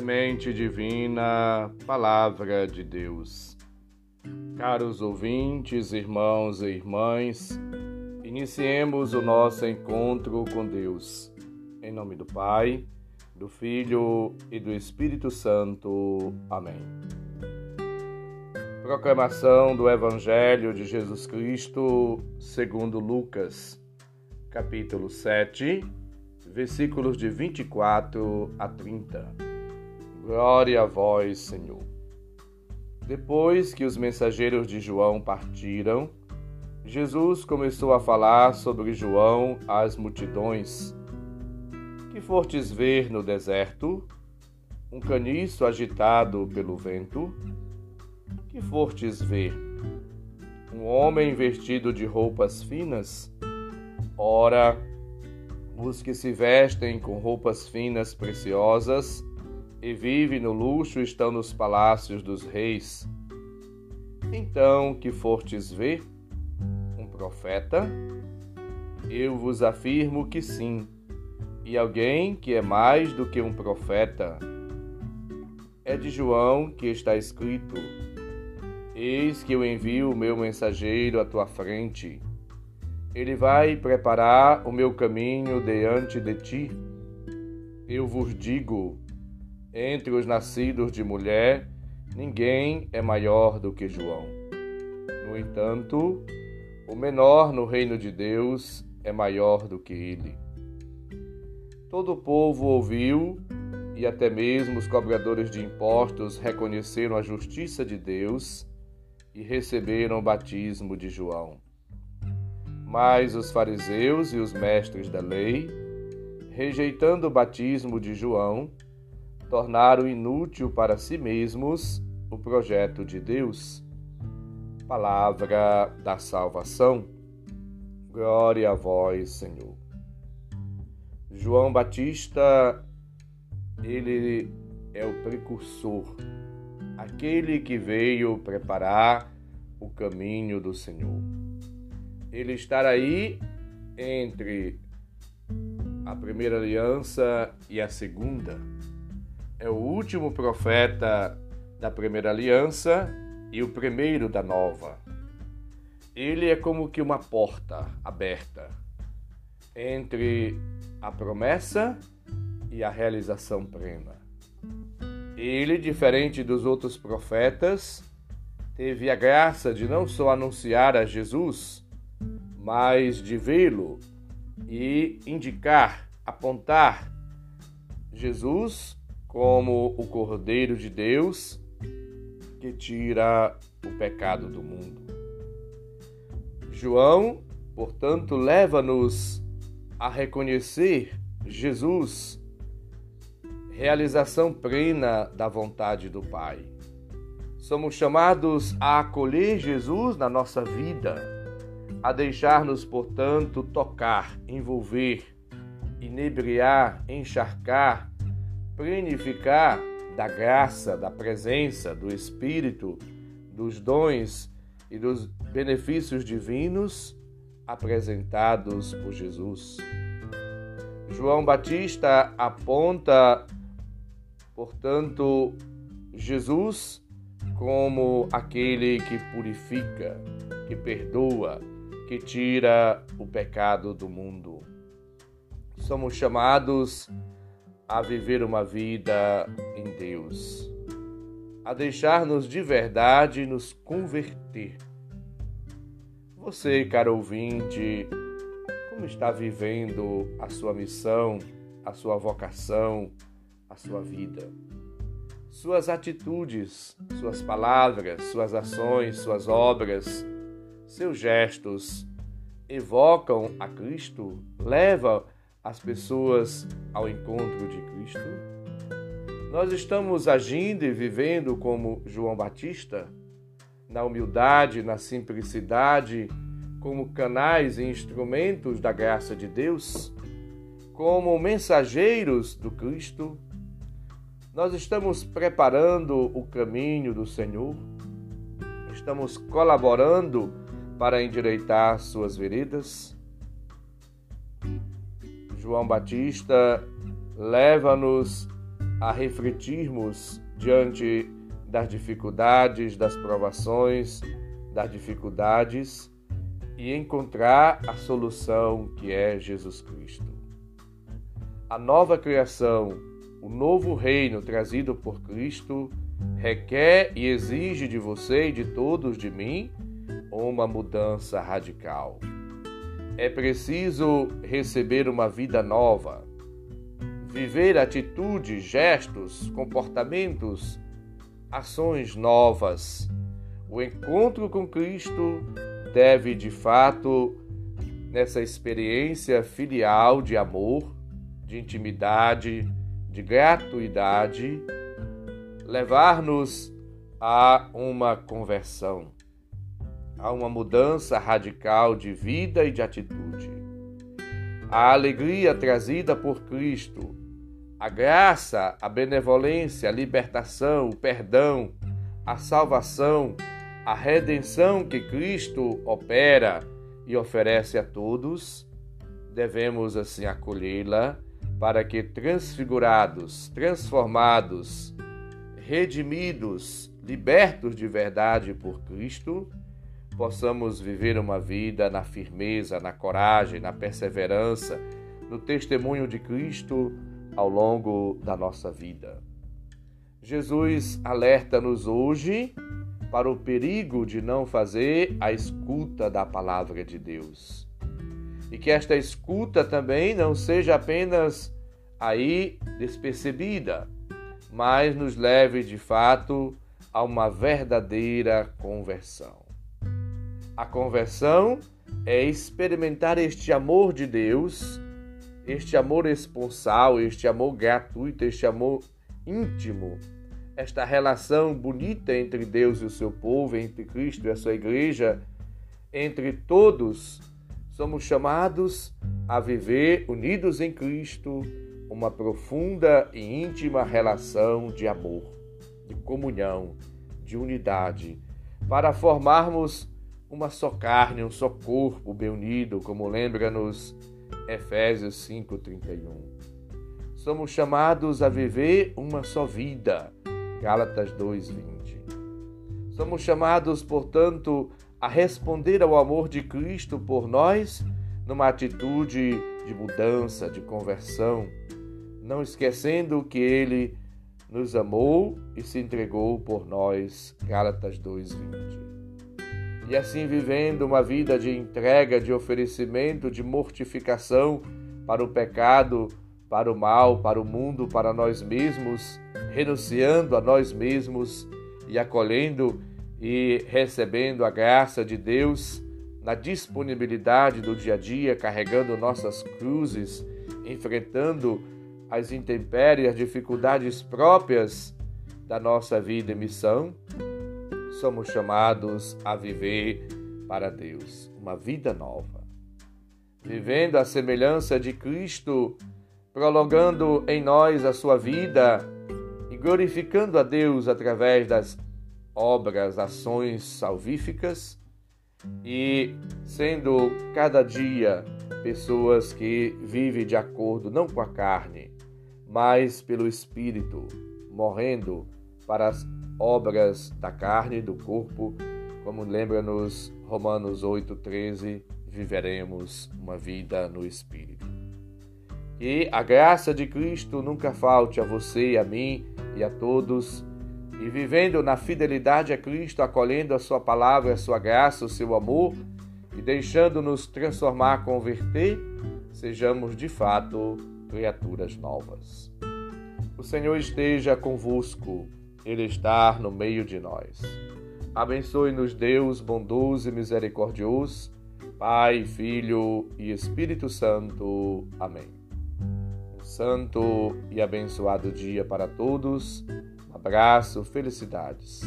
Semente Divina, Palavra de Deus. Caros ouvintes, irmãos e irmãs, iniciemos o nosso encontro com Deus. Em nome do Pai, do Filho e do Espírito Santo. Amém. Proclamação do Evangelho de Jesus Cristo, segundo Lucas, capítulo 7, versículos de 24 a 30. Glória a vós, Senhor. Depois que os mensageiros de João partiram, Jesus começou a falar sobre João às multidões. Que fortes ver no deserto? Um caniço agitado pelo vento? Que fortes ver? Um homem vestido de roupas finas? Ora, os que se vestem com roupas finas preciosas e vivem no luxo estão nos palácios dos reis. Então, que fortes ver? Um profeta? Eu vos afirmo que sim, e alguém que é mais do que um profeta. É de João que está escrito: Eis que eu envio o meu mensageiro à tua frente ele vai preparar o meu caminho diante de ti. Eu vos digo: entre os nascidos de mulher, ninguém é maior do que João. No entanto, o menor no reino de Deus é maior do que ele. Todo o povo ouviu e até mesmo os cobradores de impostos reconheceram a justiça de Deus e receberam o batismo de João. Mas os fariseus e os mestres da lei, rejeitando o batismo de João, tornaram inútil para si mesmos o projeto de Deus. Palavra da salvação. Glória a vós, Senhor. João Batista, ele é o precursor, aquele que veio preparar o caminho do Senhor ele estar aí entre a primeira aliança e a segunda. É o último profeta da primeira aliança e o primeiro da nova. Ele é como que uma porta aberta entre a promessa e a realização plena. Ele, diferente dos outros profetas, teve a graça de não só anunciar a Jesus, mas de vê-lo e indicar, apontar Jesus como o Cordeiro de Deus que tira o pecado do mundo. João, portanto, leva-nos a reconhecer Jesus, realização plena da vontade do Pai. Somos chamados a acolher Jesus na nossa vida a deixar-nos, portanto, tocar, envolver, inebriar, encharcar, plenificar da graça, da presença, do Espírito, dos dons e dos benefícios divinos apresentados por Jesus. João Batista aponta, portanto, Jesus como aquele que purifica, que perdoa, que tira o pecado do mundo. Somos chamados a viver uma vida em Deus, a deixar-nos de verdade nos converter. Você, caro ouvinte, como está vivendo a sua missão, a sua vocação, a sua vida? Suas atitudes, suas palavras, suas ações, suas obras, seus gestos evocam a Cristo, levam as pessoas ao encontro de Cristo? Nós estamos agindo e vivendo como João Batista, na humildade, na simplicidade, como canais e instrumentos da graça de Deus, como mensageiros do Cristo. Nós estamos preparando o caminho do Senhor, estamos colaborando para endireitar suas veredas. João Batista leva-nos a refletirmos diante das dificuldades, das provações, das dificuldades e encontrar a solução que é Jesus Cristo. A nova criação, o novo reino trazido por Cristo, requer e exige de você e de todos de mim uma mudança radical. É preciso receber uma vida nova, viver atitudes, gestos, comportamentos, ações novas. O encontro com Cristo deve, de fato, nessa experiência filial de amor, de intimidade, de gratuidade, levar-nos a uma conversão, a uma mudança radical de vida e de atitude. A alegria trazida por Cristo, a graça, a benevolência, a libertação, o perdão, a salvação, a redenção que Cristo opera e oferece a todos, devemos assim acolhê-la para que transfigurados, transformados, redimidos, libertos de verdade por Cristo, possamos viver uma vida na firmeza, na coragem, na perseverança, no testemunho de Cristo ao longo da nossa vida. Jesus alerta-nos hoje para o perigo de não fazer a escuta da palavra de Deus. E que esta escuta também não seja apenas aí despercebida, mas nos leve de fato a uma verdadeira conversão. A conversão é experimentar este amor de Deus, este amor esponsal, este amor gratuito, este amor íntimo, esta relação bonita entre Deus e o seu povo, entre Cristo e a sua igreja, entre todos, somos chamados a viver unidos em Cristo uma profunda e íntima relação de amor, de comunhão, de unidade, para formarmos uma só carne, um só corpo bem unido, como lembra-nos Efésios 5:31. Somos chamados a viver uma só vida, Gálatas 2:20. Somos chamados, portanto, a responder ao amor de Cristo por nós numa atitude de mudança, de conversão, não esquecendo que ele nos amou e se entregou por nós. Gálatas 2:20. E assim vivendo uma vida de entrega, de oferecimento, de mortificação para o pecado, para o mal, para o mundo, para nós mesmos, renunciando a nós mesmos e acolhendo e recebendo a graça de Deus na disponibilidade do dia a dia, carregando nossas cruzes, enfrentando as intempéries, as dificuldades próprias da nossa vida e missão, somos chamados a viver para Deus uma vida nova. Vivendo a semelhança de Cristo, prolongando em nós a sua vida e glorificando a Deus através das obras, ações salvíficas e sendo cada dia pessoas que vivem de acordo não com a carne, mas pelo Espírito, morrendo para as obras da carne e do corpo, como lembra-nos Romanos 8,13, viveremos uma vida no Espírito. E a graça de Cristo nunca falte a você, a mim e a todos, e vivendo na fidelidade a Cristo, acolhendo a Sua palavra, a Sua graça, o seu amor, e deixando-nos transformar, converter, sejamos de fato criaturas novas. O Senhor esteja convosco, Ele está no meio de nós. Abençoe-nos, Deus bondoso e misericordioso, Pai, Filho e Espírito Santo. Amém. Um santo e abençoado dia para todos. Um abraço, felicidades.